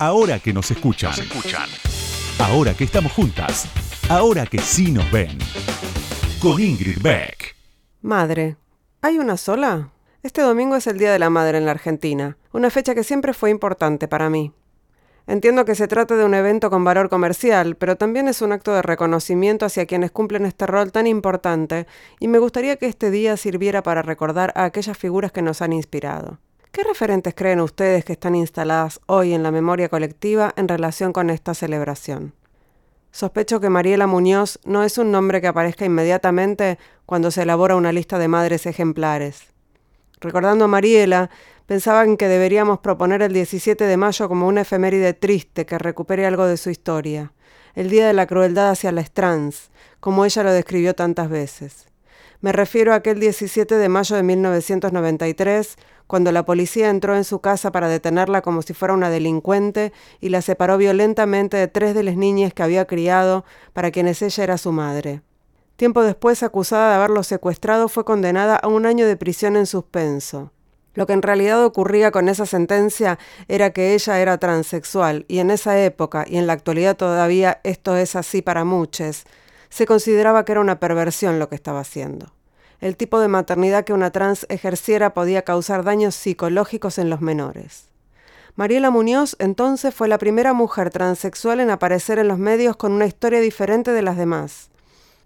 Ahora que nos escuchan. Ahora que estamos juntas. Ahora que sí nos ven. Con Ingrid Beck. Madre. ¿Hay una sola? Este domingo es el Día de la Madre en la Argentina, una fecha que siempre fue importante para mí. Entiendo que se trata de un evento con valor comercial, pero también es un acto de reconocimiento hacia quienes cumplen este rol tan importante, y me gustaría que este día sirviera para recordar a aquellas figuras que nos han inspirado. ¿Qué referentes creen ustedes que están instaladas hoy en la memoria colectiva en relación con esta celebración? Sospecho que Mariela Muñoz no es un nombre que aparezca inmediatamente cuando se elabora una lista de madres ejemplares. Recordando a Mariela, pensaban que deberíamos proponer el 17 de mayo como una efeméride triste que recupere algo de su historia, el día de la crueldad hacia las trans, como ella lo describió tantas veces. Me refiero a aquel 17 de mayo de 1993, cuando la policía entró en su casa para detenerla como si fuera una delincuente y la separó violentamente de tres de las niñas que había criado, para quienes ella era su madre. Tiempo después, acusada de haberlo secuestrado, fue condenada a un año de prisión en suspenso. Lo que en realidad ocurría con esa sentencia era que ella era transexual, y en esa época, y en la actualidad todavía esto es así para muchos, se consideraba que era una perversión lo que estaba haciendo. El tipo de maternidad que una trans ejerciera podía causar daños psicológicos en los menores. Mariela Muñoz entonces fue la primera mujer transexual en aparecer en los medios con una historia diferente de las demás.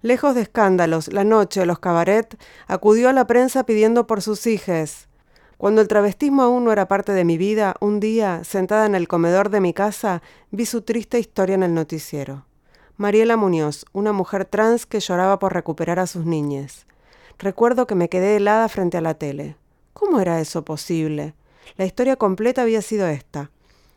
Lejos de escándalos, la noche o los cabaret, acudió a la prensa pidiendo por sus hijas. Cuando el travestismo aún no era parte de mi vida, un día, sentada en el comedor de mi casa, vi su triste historia en el noticiero. Mariela Muñoz, una mujer trans que lloraba por recuperar a sus niñas. Recuerdo que me quedé helada frente a la tele. ¿Cómo era eso posible? La historia completa había sido esta.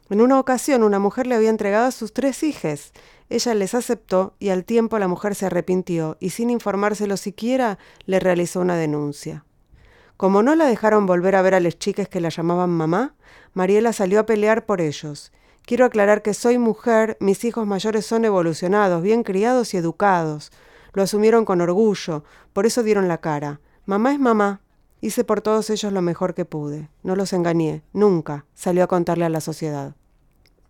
En una ocasión una mujer le había entregado a sus tres hijas. Ella les aceptó y al tiempo la mujer se arrepintió y sin informárselo siquiera le realizó una denuncia. Como no la dejaron volver a ver a las chicas que la llamaban mamá, Mariela salió a pelear por ellos Quiero aclarar que soy mujer, mis hijos mayores son evolucionados, bien criados y educados. Lo asumieron con orgullo, por eso dieron la cara. Mamá es mamá. Hice por todos ellos lo mejor que pude. No los engañé, nunca, salió a contarle a la sociedad.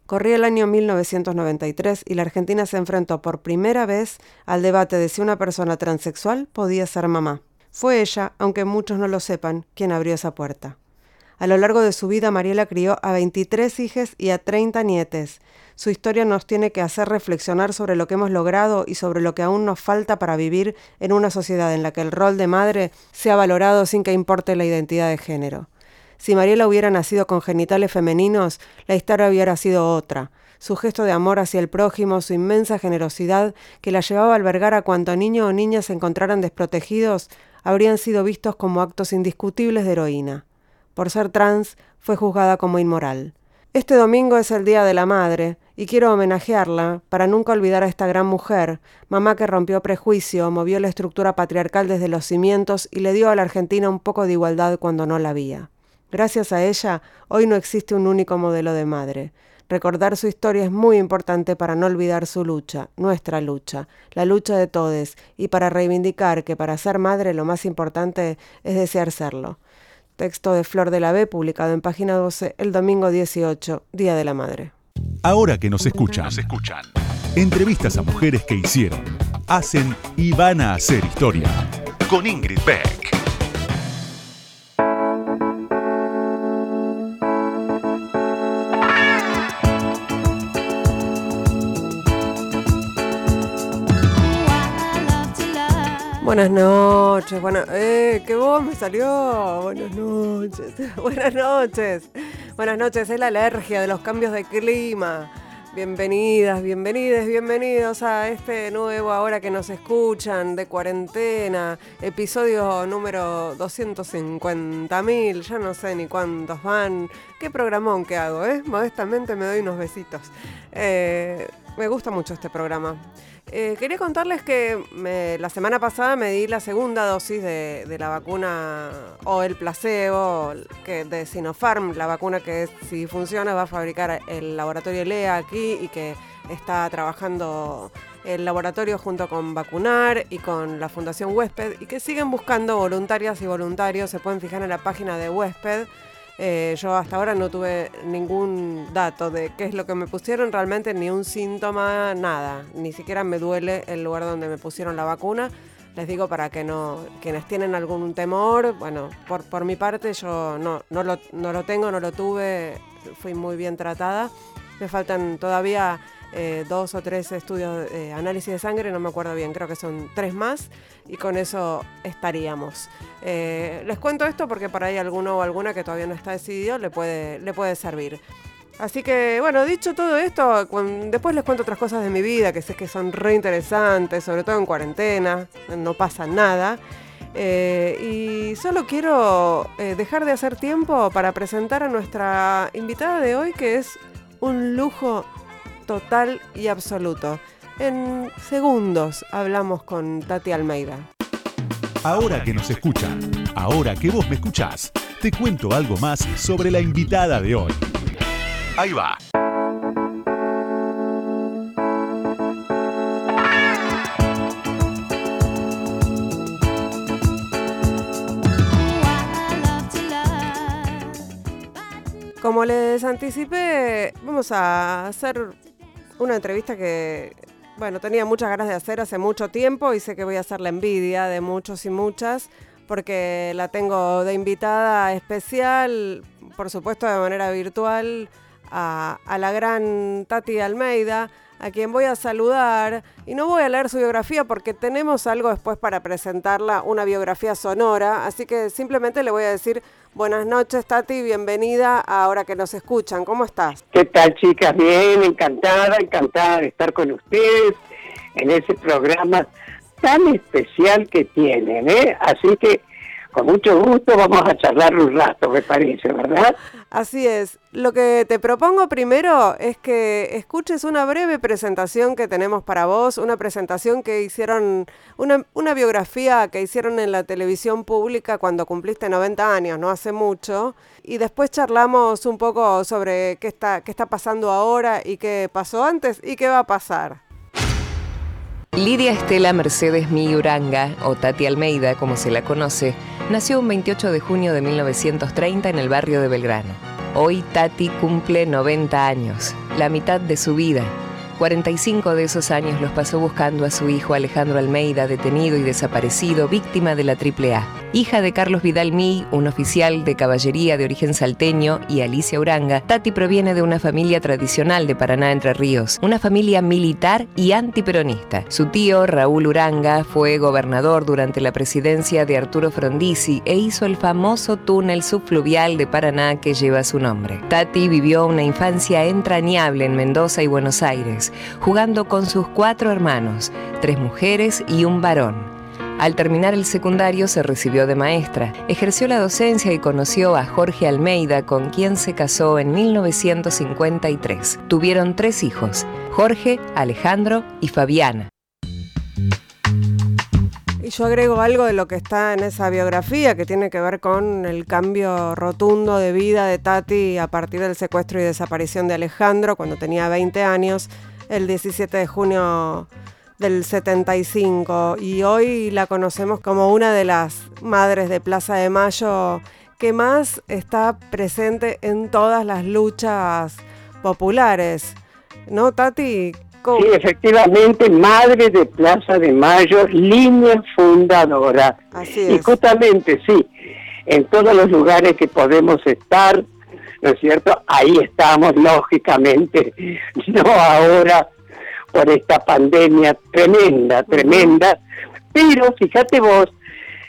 Corría el año 1993 y la Argentina se enfrentó por primera vez al debate de si una persona transexual podía ser mamá. Fue ella, aunque muchos no lo sepan, quien abrió esa puerta. A lo largo de su vida, Mariela crió a 23 hijas y a 30 nietes. Su historia nos tiene que hacer reflexionar sobre lo que hemos logrado y sobre lo que aún nos falta para vivir en una sociedad en la que el rol de madre sea valorado sin que importe la identidad de género. Si Mariela hubiera nacido con genitales femeninos, la historia hubiera sido otra. Su gesto de amor hacia el prójimo, su inmensa generosidad que la llevaba a albergar a cuanto niño o niña se encontraran desprotegidos, habrían sido vistos como actos indiscutibles de heroína por ser trans, fue juzgada como inmoral. Este domingo es el Día de la Madre y quiero homenajearla para nunca olvidar a esta gran mujer, mamá que rompió prejuicio, movió la estructura patriarcal desde los cimientos y le dio a la Argentina un poco de igualdad cuando no la había. Gracias a ella, hoy no existe un único modelo de madre. Recordar su historia es muy importante para no olvidar su lucha, nuestra lucha, la lucha de todos, y para reivindicar que para ser madre lo más importante es desear serlo. Texto de Flor de la B, publicado en página 12 el domingo 18, Día de la Madre. Ahora que nos escuchan, nos escuchan. Entrevistas a mujeres que hicieron, hacen y van a hacer historia. Con Ingrid Beck. Buenas noches, bueno, eh, qué voz me salió. Buenas noches, buenas noches. Buenas noches, es la alergia de los cambios de clima. Bienvenidas, bienvenidas, bienvenidos a este nuevo ahora que nos escuchan de cuarentena, episodio número 250.000, ya no sé ni cuántos van. Qué programón que hago, ¿eh? Modestamente me doy unos besitos. Eh, me gusta mucho este programa. Eh, quería contarles que la semana pasada me di la segunda dosis de, la vacuna o el placebo de Sinopharm, la vacuna que si funciona va a fabricar el laboratorio LEA aquí y que está trabajando el laboratorio junto con Vacunar y con la Fundación Huésped y que siguen buscando voluntarias y voluntarios, se pueden fijar en la página de Huésped Eh, yo hasta ahora no tuve ningún dato de qué es lo que me pusieron, realmente ni un síntoma, nada. Ni siquiera me duele el lugar donde me pusieron la vacuna. Les digo para que no, quienes tienen algún temor, bueno, por, por mi parte yo no, no, lo, no lo tengo, no lo tuve, fui muy bien tratada. Me faltan todavía eh, dos o tres estudios de análisis de sangre, no me acuerdo bien, creo que son tres más, y con eso estaríamos. Eh, les cuento esto porque por ahí alguno o alguna que todavía no está decidido le puede, le puede servir. Así que, bueno, dicho todo esto, después les cuento otras cosas de mi vida que sé que son re interesantes, sobre todo en cuarentena, no pasa nada. Eh, y solo quiero dejar de hacer tiempo para presentar a nuestra invitada de hoy, que es un lujo total y absoluto. En segundos hablamos con Tati Almeida. Ahora que nos escuchan, ahora que vos me escuchás, te cuento algo más sobre la invitada de hoy. Ahí va. Como les anticipé, vamos a hacer una entrevista que, bueno, tenía muchas ganas de hacer hace mucho tiempo y sé que voy a hacer la envidia de muchos y muchas porque la tengo de invitada especial, por supuesto de manera virtual, a, a la gran Tati Almeida a quien voy a saludar y no voy a leer su biografía porque tenemos algo después para presentarla, una biografía sonora, así que simplemente le voy a decir buenas noches Tati, bienvenida ahora que nos escuchan, ¿cómo estás? ¿Qué tal chicas? Bien, encantada, encantada de estar con ustedes en ese programa tan especial que tienen, ¿eh? Así que con mucho gusto vamos a charlar un rato, me parece, ¿verdad? Así es. Lo que te propongo primero es que escuches una breve presentación que tenemos para vos, una presentación que hicieron, una, biografía que hicieron en la televisión pública cuando cumpliste 90 años, no hace mucho, y después charlamos un poco sobre qué está, qué está pasando ahora y qué pasó antes y qué va a pasar. Lidia Estela Mercedes Miuranga, o Tati Almeida, como se la conoce, nació un 28 de junio de 1930 en el barrio de Belgrano. Hoy Tati cumple 90 años, la mitad de su vida, 45 de esos años los pasó buscando a su hijo Alejandro Almeida, detenido y desaparecido, víctima de la AAA. Hija de Carlos Vidal Mí, un oficial de caballería de origen salteño, y Alicia Uranga, Tati proviene de una familia tradicional de Paraná Entre Ríos, una familia militar y antiperonista. Su tío, Raúl Uranga, fue gobernador durante la presidencia de Arturo Frondizi e hizo el famoso túnel subfluvial de Paraná que lleva su nombre. Tati vivió una infancia entrañable en Mendoza y Buenos Aires jugando con sus cuatro hermanos, tres mujeres y un varón. Al terminar el secundario se recibió de maestra, ejerció la docencia y conoció a Jorge Almeida, con quien se casó en 1953. Tuvieron tres hijos, Jorge, Alejandro y Fabiana. Y yo agrego algo de lo que está en esa biografía que tiene que ver con el cambio rotundo de vida de Tati a partir del secuestro y desaparición de Alejandro cuando tenía 20 años, el 17 de junio del 75. Y hoy la conocemos como una de las madres de Plaza de Mayo que más está presente en todas las luchas populares. ¿No, Tati? Sí, efectivamente, madre de Plaza de Mayo, línea fundadora. Así es. Y justamente, sí, en todos los lugares que podemos estar, ¿no es cierto? Ahí estamos, lógicamente, no ahora por esta pandemia tremenda, tremenda, pero fíjate vos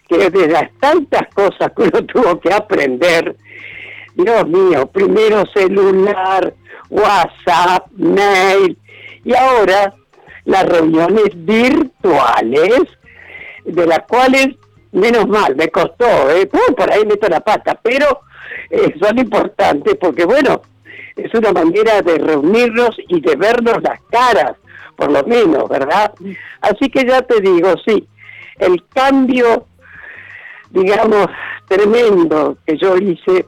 que de las tantas cosas que uno tuvo que aprender, Dios mío, primero celular, WhatsApp, mail, y ahora las reuniones virtuales, de las cuales, menos mal, me costó, ¿eh? por ahí meto la pata, pero eh, son importantes porque, bueno, es una manera de reunirnos y de vernos las caras, por lo menos, ¿verdad? Así que ya te digo, sí, el cambio, digamos, tremendo que yo hice,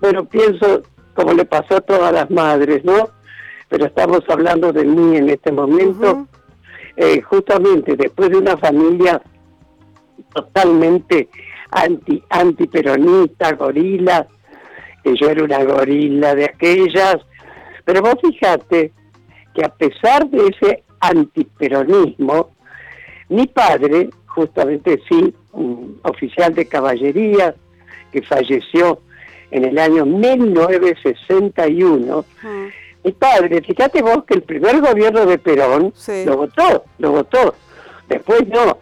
pero pienso como le pasó a todas las madres, ¿no? pero estamos hablando de mí en este momento, eh, justamente después de una familia totalmente anti antiperonista, gorila, que yo era una gorila de aquellas. Pero vos fíjate que a pesar de ese antiperonismo, mi padre, justamente sí, un oficial de caballería que falleció en el año 1961, mi padre, fíjate vos que el primer gobierno de Perón lo votó, lo votó, después no,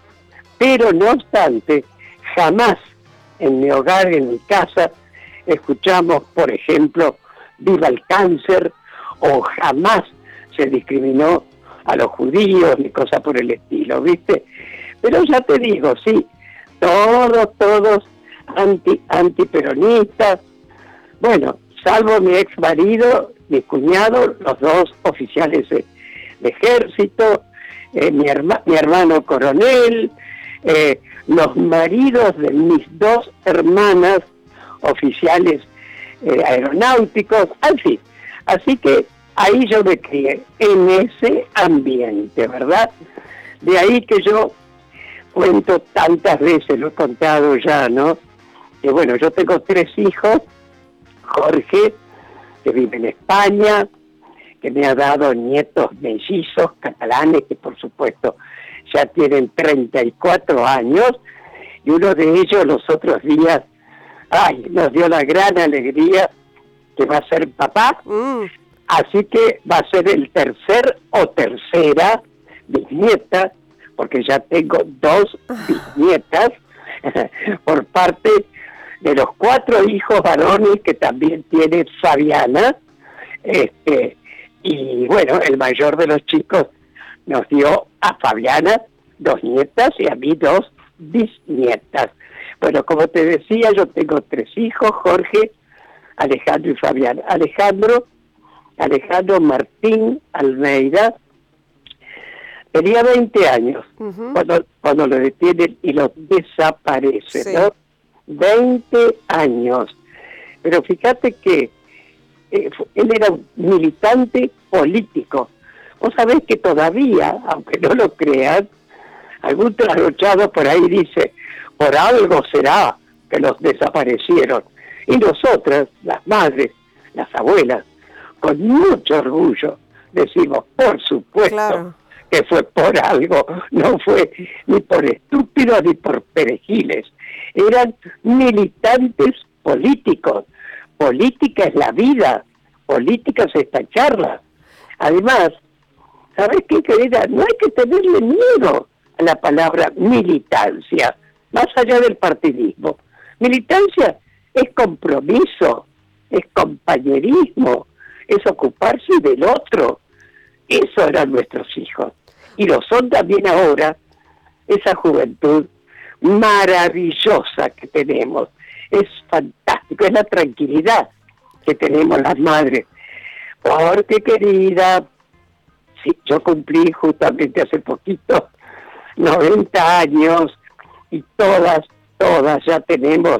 pero no obstante, jamás en mi hogar, en mi casa, escuchamos, por ejemplo, viva el cáncer, o jamás se discriminó a los judíos ni cosa por el estilo, ¿viste? Pero ya te digo, sí, todos, todos anti, antiperonistas, bueno, salvo mi ex marido, mi cuñado, los dos oficiales de, ejército, eh, mi, mi hermano coronel, eh, los maridos de mis dos hermanas oficiales eh, aeronáuticos, fin. Así que ahí yo me crié, en ese ambiente, ¿verdad? De ahí que yo cuento tantas veces, lo he contado ya, ¿no? Que bueno, yo tengo tres hijos, Jorge, que vive en España, que me ha dado nietos mellizos catalanes, que por supuesto ya tienen 34 años, y uno de ellos los otros días, ay, nos dio la gran alegría que va a ser papá, mm. así que va a ser el tercer o tercera bisnieta, porque ya tengo dos bisnietas por parte de los cuatro hijos varones que también tiene Fabiana, este, y bueno, el mayor de los chicos nos dio a Fabiana dos nietas y a mí dos bisnietas. Bueno, como te decía, yo tengo tres hijos, Jorge, Alejandro y Fabián. Alejandro, Alejandro Martín Almeida, tenía 20 años cuando, cuando lo detienen y lo desaparece, ¿no? 20 años. Pero fíjate que eh, él era un militante político. Vos sabés que todavía, aunque no lo crean, algún trasnochado por ahí dice, por algo será que los desaparecieron. Y nosotras, las madres, las abuelas, con mucho orgullo, decimos, por supuesto, que fue por algo, no fue ni por estúpidos ni por perejiles, eran militantes políticos. Política es la vida, política es esta charla. Además, ¿sabes qué, querida? No hay que tenerle miedo a la palabra militancia, más allá del partidismo. Militancia es compromiso, es compañerismo, es ocuparse del otro. Eso eran nuestros hijos. Y lo son también ahora esa juventud maravillosa que tenemos. Es fantástico, es la tranquilidad que tenemos las madres. Porque querida, sí, yo cumplí justamente hace poquito 90 años y todas, todas ya tenemos,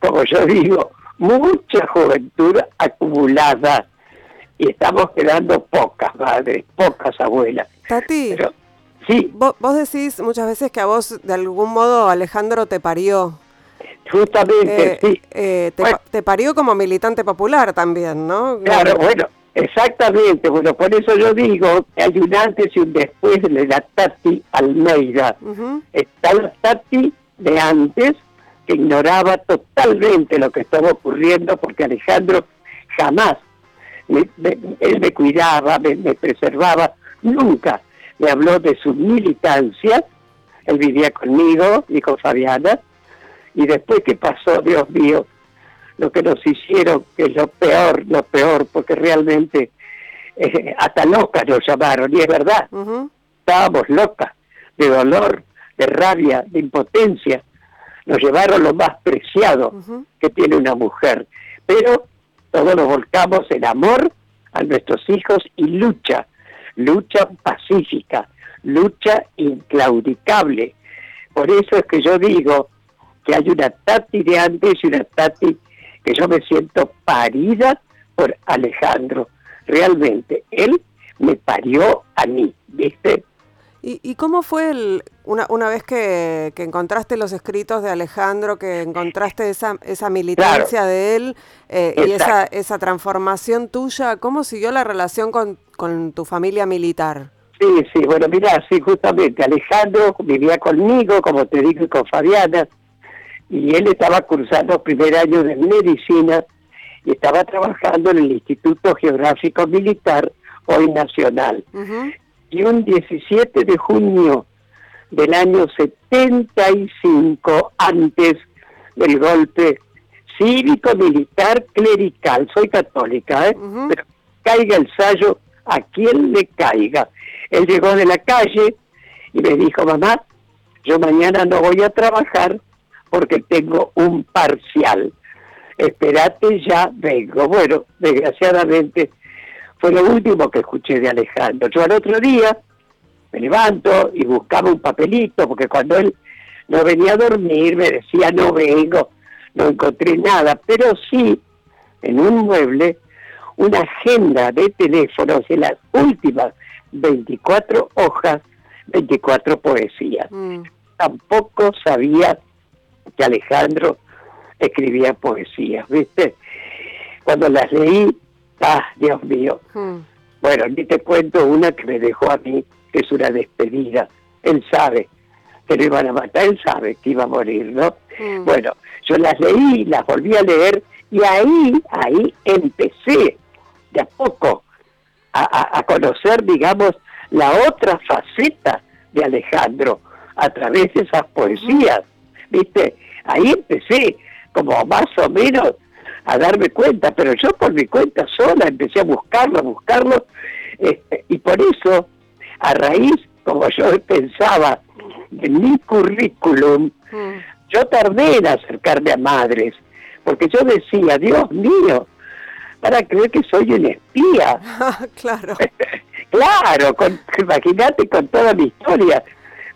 como yo digo, mucha juventud acumulada y estamos quedando pocas madres, pocas abuelas. Tati, sí. Vos, decís muchas veces que a vos de algún modo Alejandro te parió. Justamente, eh, sí. Eh, te, te, parió como militante popular también, ¿no? Claro, bueno, Exactamente, bueno, por eso yo digo que hay un antes y un después de la Tati Almeida. Está la Tati de antes, que ignoraba totalmente lo que estaba ocurriendo, porque Alejandro jamás, él me cuidaba, me, preservaba, nunca me habló de su militancia, él vivía conmigo y con Fabiana, y después que pasó, Dios mío, lo que nos hicieron, que es lo peor, lo peor, porque realmente eh, hasta locas nos llamaron, y es verdad, estábamos locas, de dolor, de rabia, de impotencia, nos llevaron lo más preciado que tiene una mujer, pero todos nos volcamos en amor a nuestros hijos y lucha, lucha pacífica, lucha inclaudicable. Por eso es que yo digo que hay una Tati de antes y una Tati que yo me siento parida por Alejandro. Realmente, él me parió a mí, ¿viste? ¿Y, cómo fue el, una, una vez que, encontraste los escritos de Alejandro, que encontraste esa, esa militancia de él eh, y esa, esa transformación tuya, cómo siguió la relación con, con tu familia militar? Sí, sí, bueno, mira, sí, justamente Alejandro vivía conmigo, como te dije, con Fabiana, y él estaba cursando primer año de medicina y estaba trabajando en el Instituto Geográfico Militar, hoy nacional. Y un 17 de junio del año 75, antes del golpe cívico-militar clerical, soy católica, ¿eh? pero caiga el sallo a quien le caiga. Él llegó de la calle y me dijo, mamá, yo mañana no voy a trabajar porque tengo un parcial. Esperate, ya vengo. Bueno, desgraciadamente fue lo último que escuché de Alejandro. Yo al otro día me levanto y buscaba un papelito, porque cuando él no venía a dormir me decía no vengo, no encontré nada, pero sí en un mueble una agenda de teléfonos en las últimas 24 hojas, 24 poesías. Mm. Tampoco sabía que Alejandro escribía poesías, ¿viste? Cuando las leí, ah, Dios mío. Mm. Bueno, ni te cuento una que me dejó a mí, que es una despedida. Él sabe que lo iban a matar, él sabe que iba a morir, ¿no? Mm. Bueno, yo las leí, las volví a leer y ahí, ahí empecé de a poco a, conocer, digamos, la otra faceta de Alejandro a través de esas poesías, ¿viste? Ahí empecé como más o menos a darme cuenta, pero yo por mi cuenta sola empecé a buscarlo, a buscarlo, este, y por eso, a raíz, como yo pensaba, de mi currículum, mm. yo tardé en acercarme a madres, porque yo decía, Dios mío, para creer que soy un espía. claro. claro, imagínate con toda mi historia.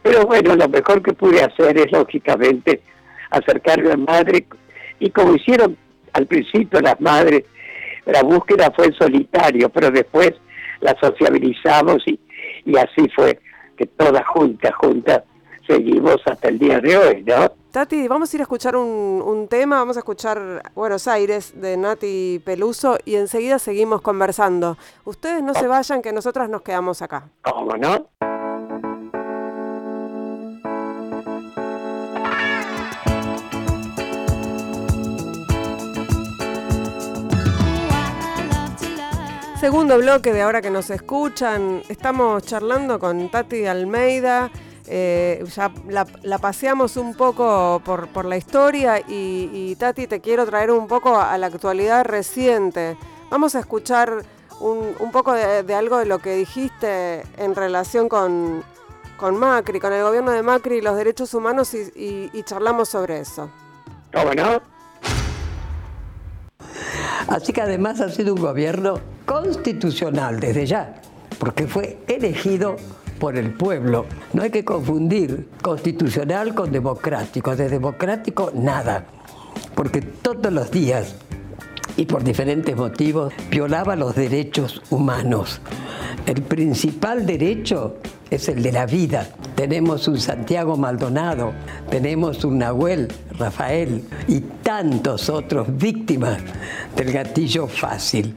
Pero bueno, lo mejor que pude hacer es, lógicamente, acercarme a madre. Y como hicieron al principio las madres, la búsqueda fue en solitario, pero después la sociabilizamos y, y así fue que todas juntas, juntas, seguimos hasta el día de hoy, ¿no? Tati, vamos a ir a escuchar un, tema, vamos a escuchar Buenos Aires de Nati Peluso y enseguida seguimos conversando. Ustedes no se vayan, que nosotras nos quedamos acá. ¿Cómo no? Segundo bloque de ahora que nos escuchan, estamos charlando con Tati Almeida, eh, ya la, paseamos un poco por, la historia y, Tati te quiero traer un poco a la actualidad reciente. Vamos a escuchar un, poco de, algo de lo que dijiste en relación con, Macri, con el gobierno de Macri y los derechos humanos y, charlamos sobre eso. bueno? Así que además ha sido un gobierno constitucional desde ya, porque fue elegido por el pueblo. No hay que confundir constitucional con democrático. De democrático, nada. Porque todos los días y por diferentes motivos violaba los derechos humanos. El principal derecho es el de la vida. Tenemos un Santiago Maldonado, tenemos un Nahuel Rafael y tantos otros víctimas del gatillo fácil.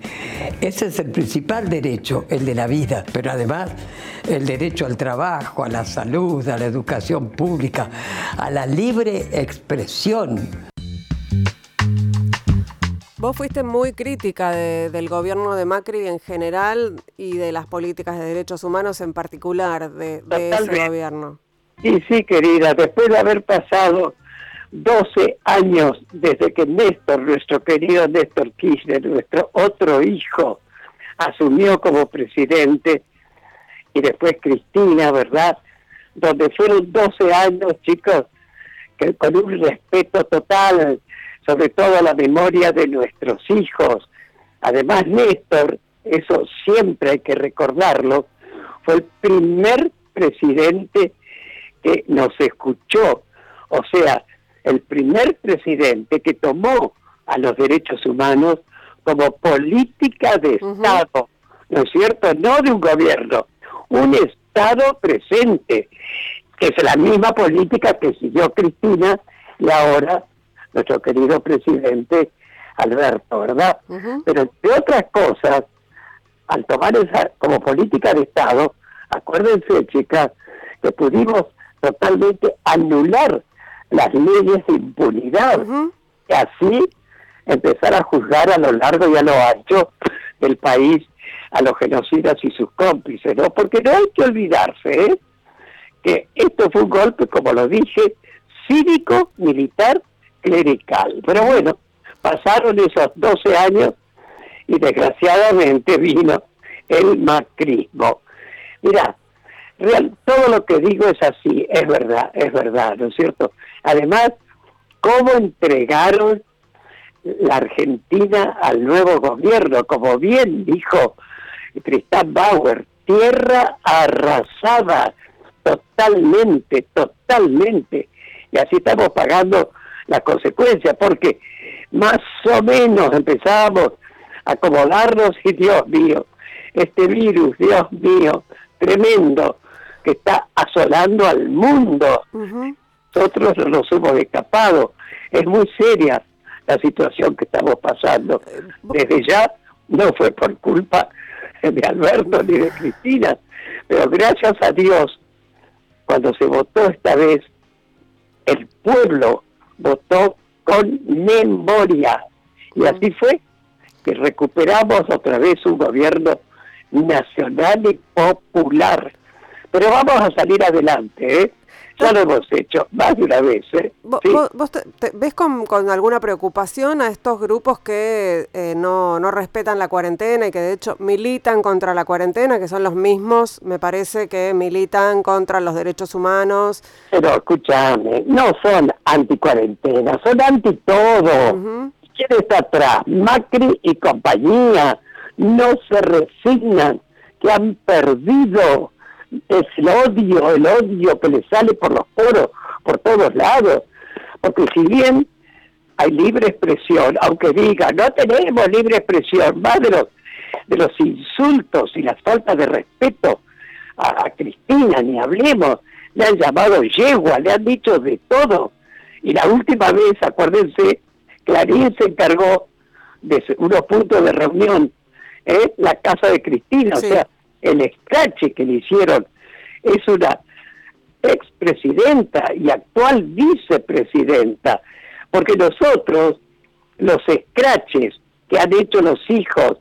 Ese es el principal derecho, el de la vida, pero además el derecho al trabajo, a la salud, a la educación pública, a la libre expresión. Vos fuiste muy crítica del gobierno de Macri en general y de las políticas de derechos humanos en particular de, ese gobierno. Sí, sí, querida, después de haber pasado 12 años desde que Néstor, nuestro querido Néstor Kirchner, nuestro otro hijo, asumió como presidente, y después Cristina, ¿verdad? Donde fueron 12 años, chicos, que con un respeto total sobre todo la memoria de nuestros hijos. Además, Néstor, eso siempre hay que recordarlo, fue el primer presidente que nos escuchó, o sea, el primer presidente que tomó a los derechos humanos como política de Estado, ¿no es cierto? No de un gobierno, un Estado Estado presente, que es la misma política que siguió Cristina y ahora nuestro querido presidente Alberto, ¿verdad? Pero entre otras cosas, al tomar esa como política de Estado, acuérdense, chicas, que pudimos totalmente anular las leyes de impunidad y así empezar a juzgar a lo largo y a lo ancho del país a los genocidas y sus cómplices, ¿no? Porque no hay que olvidarse, ¿eh? que esto fue un golpe, como lo dije, cívico, militar, clerical. Pero bueno, pasaron esos 12 años y desgraciadamente vino el macrismo. Real, todo lo que digo es así, es verdad, es verdad, ¿no es cierto? Además, cómo entregaron la Argentina al nuevo gobierno, como bien dijo Tristan Bauer, tierra arrasada, totalmente, totalmente. Y así estamos pagando las consecuencias, porque más o menos empezábamos a acomodarnos y Dios mío, este virus, Dios mío, tremendo, que está asolando al mundo. Nosotros no nos hemos escapado. Es muy seria la situación que estamos pasando. Eh, Desde ya no fue por culpa de Alberto ni de Cristina, pero gracias a Dios, cuando se votó esta vez, el pueblo votó con memoria. Y así fue que recuperamos otra vez un gobierno nacional y popular. Pero vamos a salir adelante, ¿eh? Ya lo hemos hecho más de una vez. ¿eh? ¿Vos, ves con, alguna preocupación a estos grupos que eh, no, no respetan la cuarentena y que de hecho militan contra la cuarentena, que son los mismos, me parece, que militan contra los derechos humanos? Pero escúchame, no son anti-cuarentena, son anti todo. ¿Quién está atrás? Macri y compañía no se resignan, que han perdido es el odio, el odio que le sale por los poros, por todos lados. Porque si bien hay libre expresión, aunque diga, no tenemos libre expresión, más de los, de los insultos y las faltas de respeto a, Cristina, ni hablemos, le han llamado yegua, le han dicho de todo. Y la última vez, acuérdense, Clarín se encargó de unos puntos de reunión, ¿eh? la casa de Cristina, o sea, el escrache que le hicieron es una expresidenta y actual vicepresidenta, porque nosotros, los escraches que han hecho los hijos,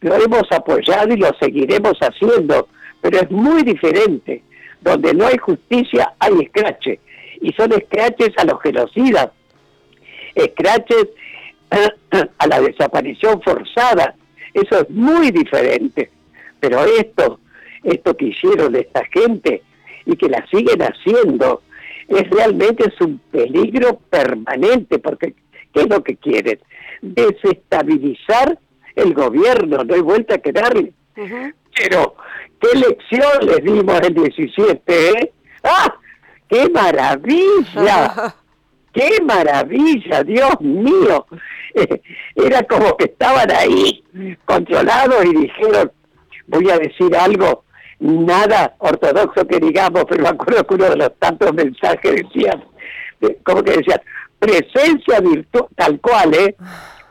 lo hemos apoyado y lo seguiremos haciendo, pero es muy diferente. Donde no hay justicia hay escrache, y son escraches a los genocidas, escraches a la desaparición forzada, eso es muy diferente. Pero esto, esto que hicieron esta gente y que la siguen haciendo, es realmente es un peligro permanente, porque ¿qué es lo que quieren? Desestabilizar el gobierno, no hay vuelta que darle. Pero, ¿qué lección les dimos el 17? Eh? ¡Ah! ¡Qué maravilla! ¡Qué maravilla! Dios mío. Era como que estaban ahí controlados y dijeron, voy a decir algo, nada ortodoxo que digamos, pero me acuerdo que uno de los tantos mensajes decía, como que decían, presencia virtual, tal cual, ¿eh?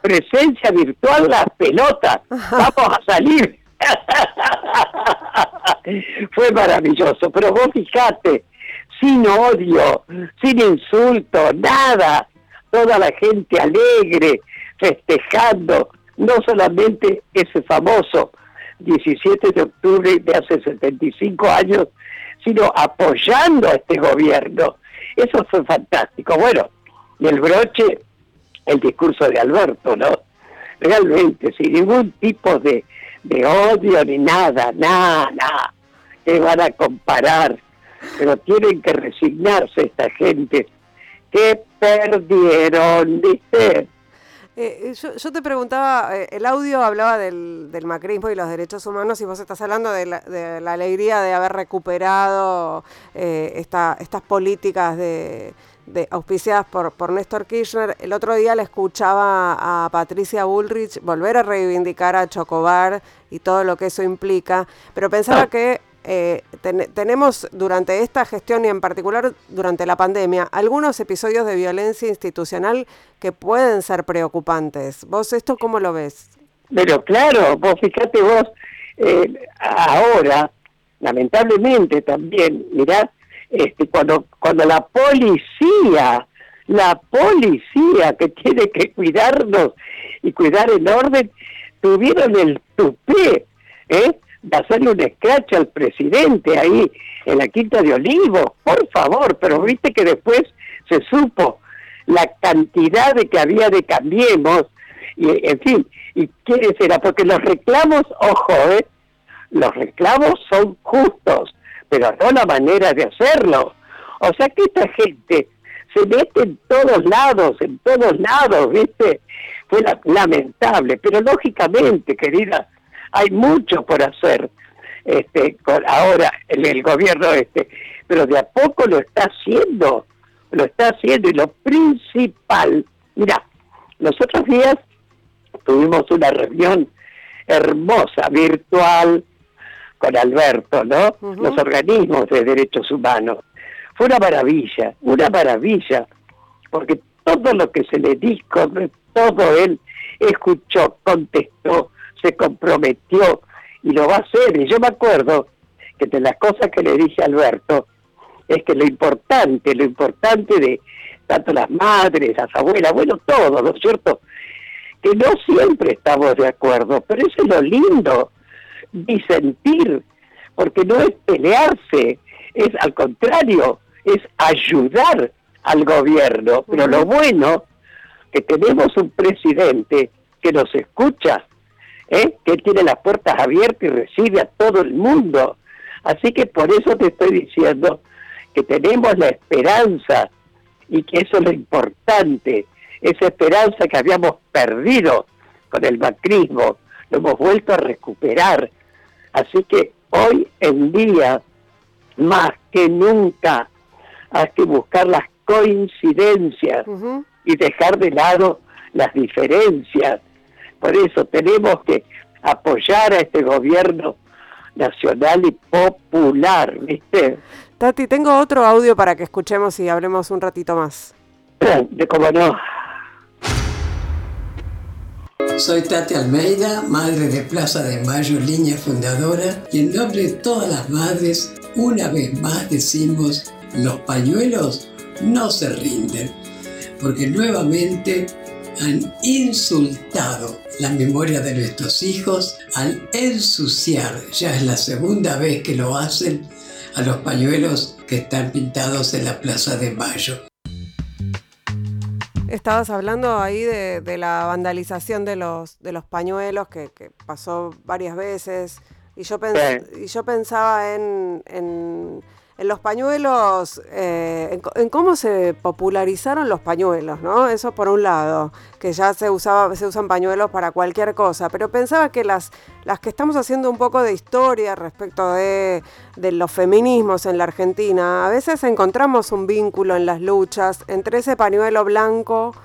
Presencia virtual la pelota, vamos a salir. Fue maravilloso, pero vos fijate, sin odio, sin insulto, nada, toda la gente alegre, festejando, no solamente ese famoso 17 de octubre de hace 75 años, sino apoyando a este gobierno. Eso fue fantástico. Bueno, y el broche, el discurso de Alberto, ¿no? Realmente, sin ningún tipo de, de odio ni nada, nada, nada, que van a comparar, pero tienen que resignarse esta gente que perdieron, ¿viste? Eh, yo, te preguntaba, eh, el audio hablaba del, macrismo y los derechos humanos y vos estás hablando de la, alegría de haber recuperado eh, estas políticas de, auspiciadas por, por Néstor Kirchner. El otro día le escuchaba a Patricia Bullrich volver a reivindicar a Chocobar y todo lo que eso implica, pero pensaba que eh, tenemos durante esta gestión y en particular durante la pandemia algunos episodios de violencia institucional que pueden ser preocupantes. ¿Vos esto cómo lo ves? Pero claro, vos fíjate vos, eh, ahora, lamentablemente también, mirá, este, cuando, cuando la policía, la policía que tiene que cuidarnos y cuidar el orden, tuvieron el tupé, ¿eh? De hacerle un escrache al presidente ahí en la Quinta de Olivos, por favor, pero viste que después se supo la cantidad de que había de cambiemos, y en fin, y quiere será, porque los reclamos, ojo, ¿eh? los reclamos son justos, pero no la manera de hacerlo. O sea que esta gente se mete en todos lados, en todos lados, ¿viste? Fue lamentable, pero lógicamente, querida, hay mucho por hacer este con ahora en el gobierno este pero de a poco lo está haciendo lo está haciendo y lo principal mira los otros días tuvimos una reunión hermosa virtual con Alberto no los organismos de derechos humanos. Fue una maravilla una maravilla porque todo lo que se le dijo todo él escuchó contestó se comprometió y lo va a hacer. Y yo me acuerdo que de las cosas que le dije a Alberto es que lo importante, lo importante de tanto las madres, las abuelas, bueno, todo, ¿no es cierto? Que no siempre estamos de acuerdo, pero eso es lo lindo, disentir, porque no es pelearse, es al contrario, es ayudar al gobierno. Pero lo bueno que tenemos un presidente que nos escucha, ¿eh? que él tiene las puertas abiertas y recibe a todo el mundo. Así que por eso te estoy diciendo que tenemos la esperanza y que eso es lo importante, esa esperanza que habíamos perdido con el macrismo, lo hemos vuelto a recuperar. Así que hoy en día, más que nunca, hay que buscar las coincidencias y dejar de lado las diferencias por eso tenemos que apoyar a este gobierno nacional y popular, ¿viste? Tati, tengo otro audio para que escuchemos y hablemos un ratito más. De cómo no. Soy Tati Almeida, madre de Plaza de Mayo, línea fundadora, y en nombre de todas las madres, una vez más decimos, los pañuelos no se rinden, porque nuevamente han insultado la memoria de nuestros hijos al ensuciar, ya es la segunda vez que lo hacen, a los pañuelos que están pintados en la Plaza de Mayo. Estabas hablando ahí de, la vandalización de los, de los pañuelos que, pasó varias veces y yo, y yo pensaba en en los pañuelos, eh, en, cómo se popularizaron los pañuelos, ¿no? Eso por un lado, que ya se usaba, se usan pañuelos para cualquier cosa, pero pensaba que las, las que estamos haciendo un poco de historia respecto de, de los feminismos en la Argentina, a veces encontramos un vínculo en las luchas entre ese pañuelo blanco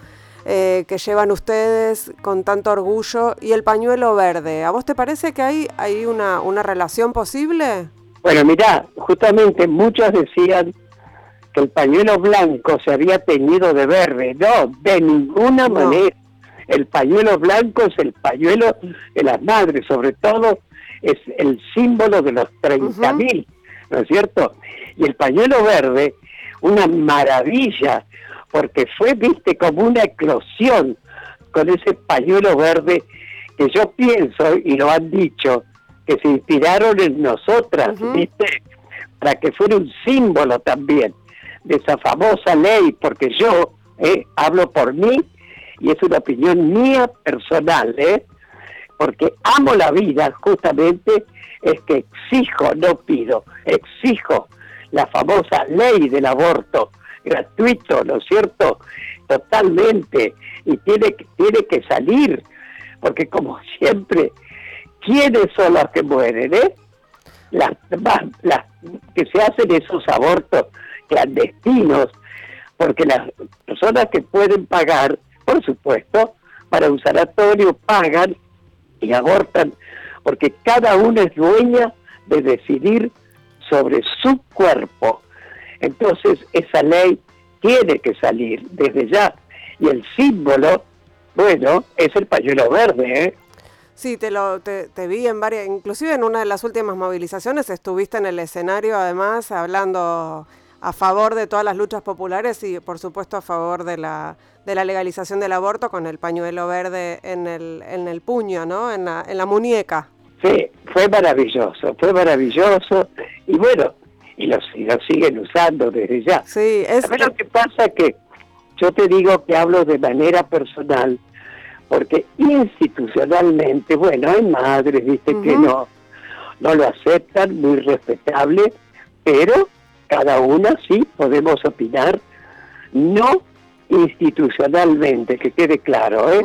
eh, que llevan ustedes con tanto orgullo y el pañuelo verde. ¿A vos te parece que hay, hay una, una relación posible? Bueno, mira, justamente muchos decían que el pañuelo blanco se había teñido de verde. No, de ninguna manera. El pañuelo blanco es el pañuelo de las madres, sobre todo es el símbolo de los 30.000, mil, ¿no es cierto? Y el pañuelo verde, una maravilla, porque fue, viste, como una eclosión con ese pañuelo verde que yo pienso, y lo han dicho, que se inspiraron en nosotras, ¿viste? Para que fuera un símbolo también de esa famosa ley, porque yo eh, hablo por mí y es una opinión mía personal, ¿eh? porque amo la vida, justamente es que exijo, no pido, exijo la famosa ley del aborto gratuito, ¿no es cierto? Totalmente, y tiene, tiene que salir, porque como siempre ¿quiénes son los que mueren? Eh? Las, las que se hacen esos abortos clandestinos, porque las personas que pueden pagar, por supuesto, para un sanatorio pagan y abortan, porque cada uno es dueña de decidir sobre su cuerpo. Entonces esa ley tiene que salir desde ya. Y el símbolo, bueno, es el pañuelo verde. ¿eh? Sí, te, lo, te, vi en varias, inclusive en una de las últimas movilizaciones estuviste en el escenario además hablando a favor de todas las luchas populares y por supuesto a favor de la, de la legalización del aborto con el pañuelo verde en el, en el puño, ¿no? En la, en la muñeca. Sí, fue maravilloso, fue maravilloso y bueno, y lo, siguen usando desde ya. Sí, es... lo que pasa? Que yo te digo que hablo de manera personal, porque institucionalmente, bueno, hay madres, viste, que no, no lo aceptan, muy respetable, pero cada una sí podemos opinar, no institucionalmente, que quede claro, ¿eh?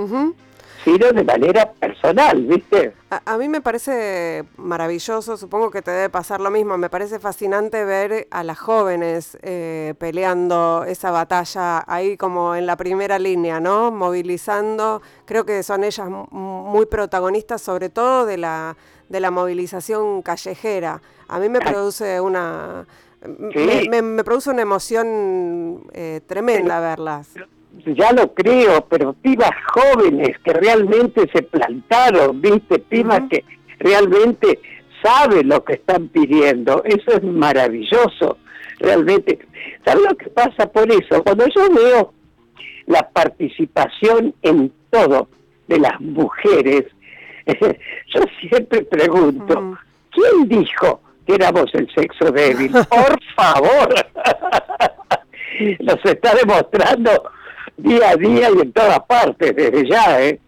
De manera personal, ¿viste? A, mí me parece maravilloso, supongo que te debe pasar lo mismo, me parece fascinante ver a las jóvenes eh, peleando esa batalla ahí como en la primera línea, ¿no? Movilizando, creo que son ellas muy protagonistas, sobre todo de la, de la movilización callejera. A mí me produce una... Me, produce una emoción eh, tremenda verlas ya lo creo, pero pibas jóvenes que realmente se plantaron, viste, pibas que realmente saben lo que están pidiendo, eso es maravilloso, realmente. ¿Sabes lo que pasa por eso? Cuando yo veo la participación en todo de las mujeres, yo siempre pregunto, ¿quién dijo que éramos el sexo débil? Por favor, nos está demostrando día a día y en todas partes, desde ya, ¿eh?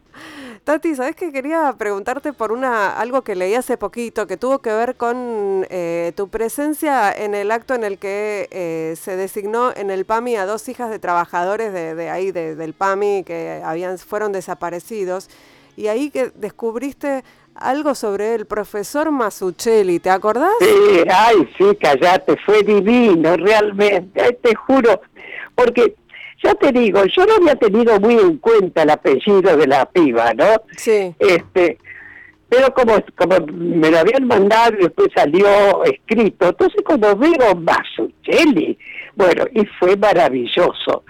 Tati, ¿sabes que quería preguntarte por una algo que leí hace poquito que tuvo que ver con eh, tu presencia en el acto en el que eh, se designó en el PAMI a dos hijas de trabajadores de, ahí, del PAMI, que habían fueron desaparecidos, y ahí que descubriste algo sobre el profesor Masuccelli, ¿te acordás? Sí, ay, sí, callate, fue divino, realmente, te juro, porque ya te digo, yo no había tenido muy en cuenta el apellido de la piba, ¿no? Sí. Este, pero como, como me lo habían mandado y después salió escrito, entonces cuando veo Masuchelli, bueno, y fue maravilloso.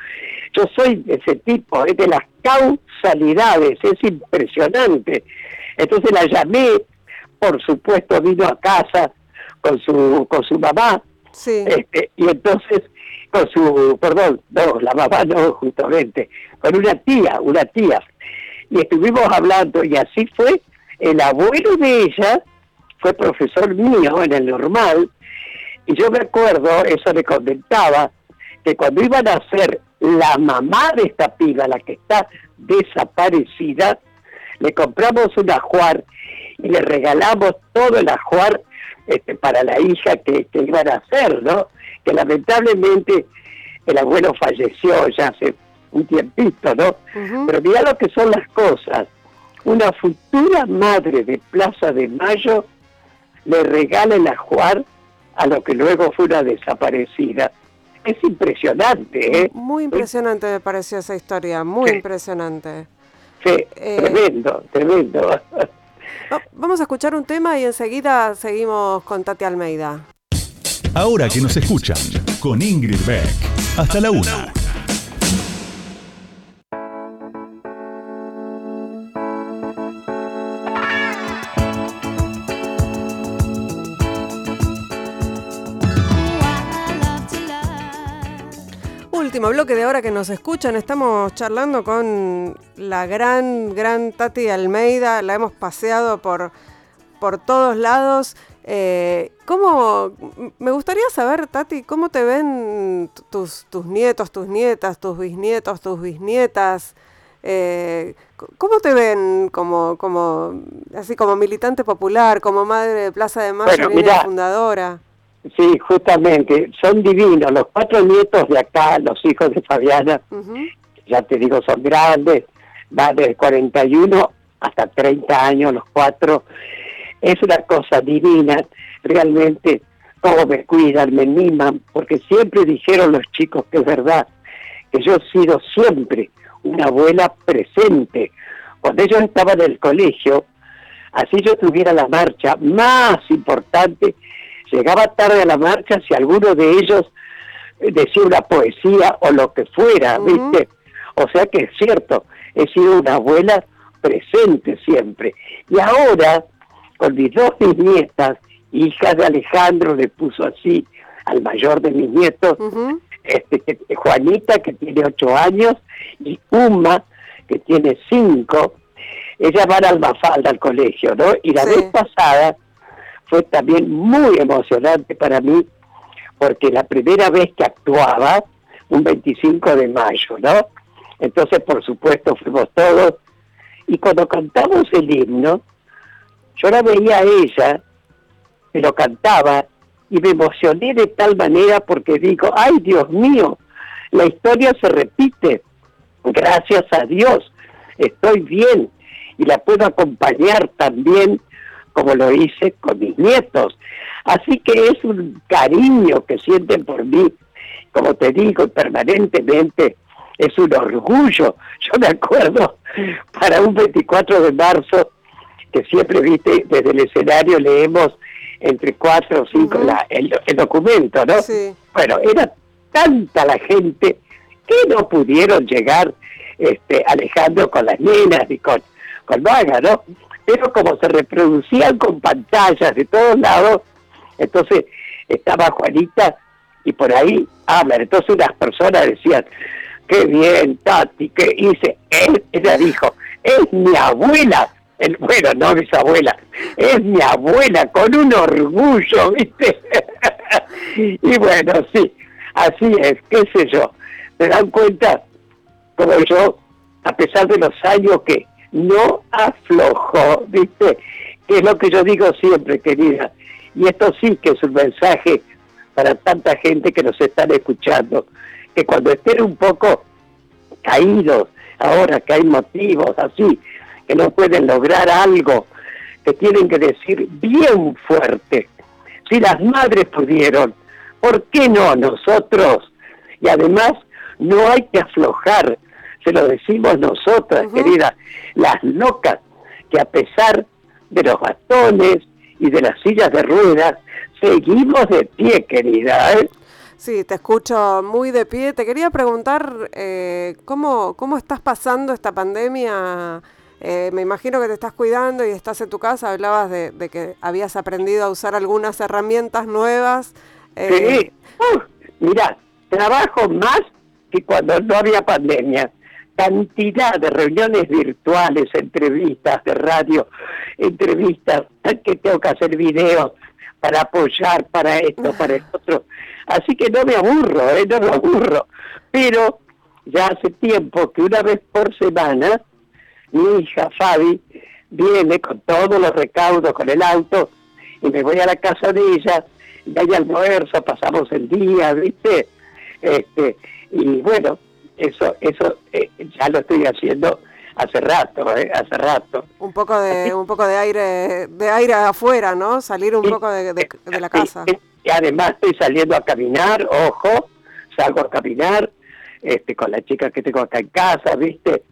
Yo soy de ese tipo, es de las causalidades, es impresionante. Entonces la llamé, por supuesto vino a casa con su, con su mamá, sí. este, y entonces con su, perdón, no, la mamá no, justamente, con una tía, una tía. Y estuvimos hablando y así fue, el abuelo de ella fue profesor mío en el normal, y yo me acuerdo, eso le comentaba, que cuando iban a ser la mamá de esta piba, la que está desaparecida, le compramos un ajuar y le regalamos todo el ajuar este, para la hija que, que iban a hacer, ¿no? Que lamentablemente el abuelo falleció ya hace un tiempito, ¿no? Pero mira lo que son las cosas. Una futura madre de Plaza de Mayo le regala el ajuar a lo que luego fue una desaparecida. Es impresionante, ¿eh? Muy impresionante me pareció esa historia, muy impresionante. Sí, eh, tremendo, tremendo. Vamos a escuchar un tema y enseguida seguimos con Tati Almeida. Ahora que nos escuchan, con Ingrid Beck. Hasta la una. Último bloque de ahora que nos escuchan, estamos charlando con la gran, gran Tati Almeida, la hemos paseado por, por todos lados. Eh, ¿Cómo, me gustaría saber, Tati, cómo te ven tus, tus nietos, tus nietas, tus bisnietos, tus bisnietas? Eh, ¿Cómo te ven como, como, así como militante popular, como madre de Plaza de Mayo, fundadora? Sí, justamente, son divinos. Los cuatro nietos de acá, los hijos de Fabiana, ya te digo, son grandes, van de 41 hasta 30 años los cuatro es una cosa divina, realmente, cómo me cuidan, me miman, porque siempre dijeron los chicos que es verdad, que yo he sido siempre una abuela presente. Cuando ellos estaban en el colegio, así yo tuviera la marcha más importante, llegaba tarde a la marcha si alguno de ellos eh, decía una poesía o lo que fuera, ¿viste? O sea que es cierto, he sido una abuela presente siempre. Y ahora, con mis dos nietas, hijas de Alejandro, le puso así al mayor de mis nietos, este, Juanita, que tiene ocho años, y Uma, que tiene cinco, ella va al Mafalda al colegio, ¿no? Y la vez pasada fue también muy emocionante para mí, porque la primera vez que actuaba, un 25 de mayo, ¿no? Entonces, por supuesto, fuimos todos, y cuando cantamos el himno, yo la veía a ella, me lo cantaba, y me emocioné de tal manera porque digo, ay Dios mío, la historia se repite, gracias a Dios, estoy bien y la puedo acompañar también como lo hice con mis nietos. Así que es un cariño que sienten por mí, como te digo, permanentemente, es un orgullo. Yo me acuerdo para un 24 de marzo, que siempre, viste, desde el escenario leemos entre cuatro o cinco el, documento, ¿no? Bueno, era tanta la gente que no pudieron llegar este, Alejandro con las nenas y con, con Maga, ¿no? Pero como se reproducían con pantallas de todos lados, entonces estaba Juanita y por ahí hablan. Entonces unas personas decían, qué bien, Tati, que hice. Él, ella dijo, es mi abuela bueno, no mis abuelas, es mi abuela con un orgullo, ¿viste? y bueno, sí, así es, qué sé yo. ¿Se dan cuenta? Como yo, a pesar de los años que no aflojó, ¿viste? Que es lo que yo digo siempre, querida. Y esto sí que es un mensaje para tanta gente que nos están escuchando, que cuando estén un poco caídos, ahora que hay motivos así, que no pueden lograr algo, que tienen que decir bien fuerte. Si las madres pudieron, ¿por qué no nosotros? Y además no hay que aflojar, se lo decimos nosotras, querida, las locas, que a pesar de los bastones y de las sillas de ruedas, seguimos de pie, querida. ¿eh? Sí, te escucho muy de pie. Te quería preguntar eh, ¿cómo, cómo estás pasando esta pandemia eh, me imagino que te estás cuidando y estás en tu casa. Hablabas de, que habías aprendido a usar algunas herramientas nuevas. Eh, sí, mira, trabajo más que cuando no había pandemia. Cantidad de reuniones virtuales, entrevistas de radio, entrevistas que tengo que hacer videos para apoyar, para esto, para esto otro. Así que no me aburro, ¿eh? no me aburro. Pero ya hace tiempo que una vez por semana mi hija Fabi viene con todos los recaudos con el auto y me voy a la casa de ella y hay almuerzo, pasamos el día, ¿viste? Este, y bueno, eso eso eh, ya lo estoy haciendo hace rato, ¿eh? hace rato. Un poco de un poco de aire de aire afuera, ¿no? Salir un poco de, de, la casa. Y además estoy saliendo a caminar, ojo, salgo a caminar este con la chica que tengo acá en casa, ¿viste?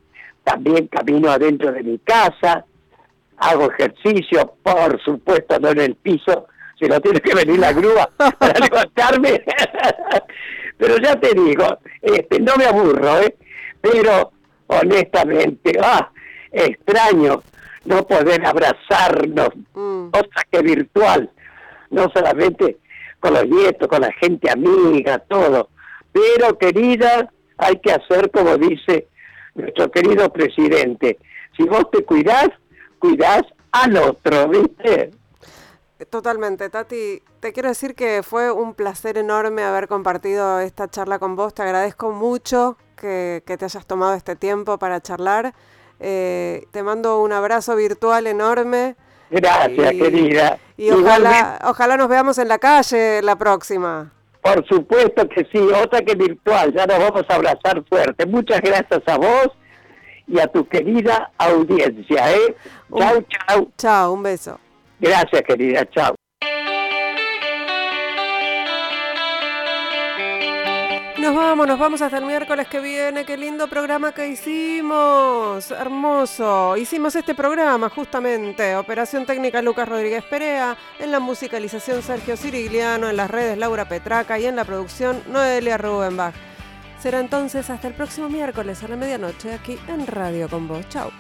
También camino adentro de mi casa, hago ejercicio, por supuesto no en el piso, si no tiene que venir la grúa para levantarme. pero ya te digo, este, no me aburro, ¿eh? pero honestamente, ah, extraño no poder abrazarnos, mm. cosa que virtual, no solamente con los nietos, con la gente amiga, todo. Pero querida, hay que hacer como dice nuestro querido presidente. Si vos te cuidás, cuidás al otro, ¿viste? Totalmente, Tati. Te quiero decir que fue un placer enorme haber compartido esta charla con vos. Te agradezco mucho que, te hayas tomado este tiempo para charlar. Eh, te mando un abrazo virtual enorme. Gracias, querida. Y ojalá, ojalá nos veamos en la calle la próxima. Por supuesto que sí, otra que virtual, ya nos vamos a abrazar fuerte. Muchas gracias a vos y a tu querida audiencia, ¿eh? Chao, chao. Chao, un beso. Gracias, querida, chao. Nos vamos, nos vamos hasta el miércoles que viene. Qué lindo programa que hicimos. Hermoso. Hicimos este programa justamente. Operación técnica Lucas Rodríguez Perea. En la musicalización Sergio Cirigliano. En las redes Laura Petraca. Y en la producción Noelia Rubenbach. Será entonces hasta el próximo miércoles a la medianoche aquí en Radio con Vos. Chao.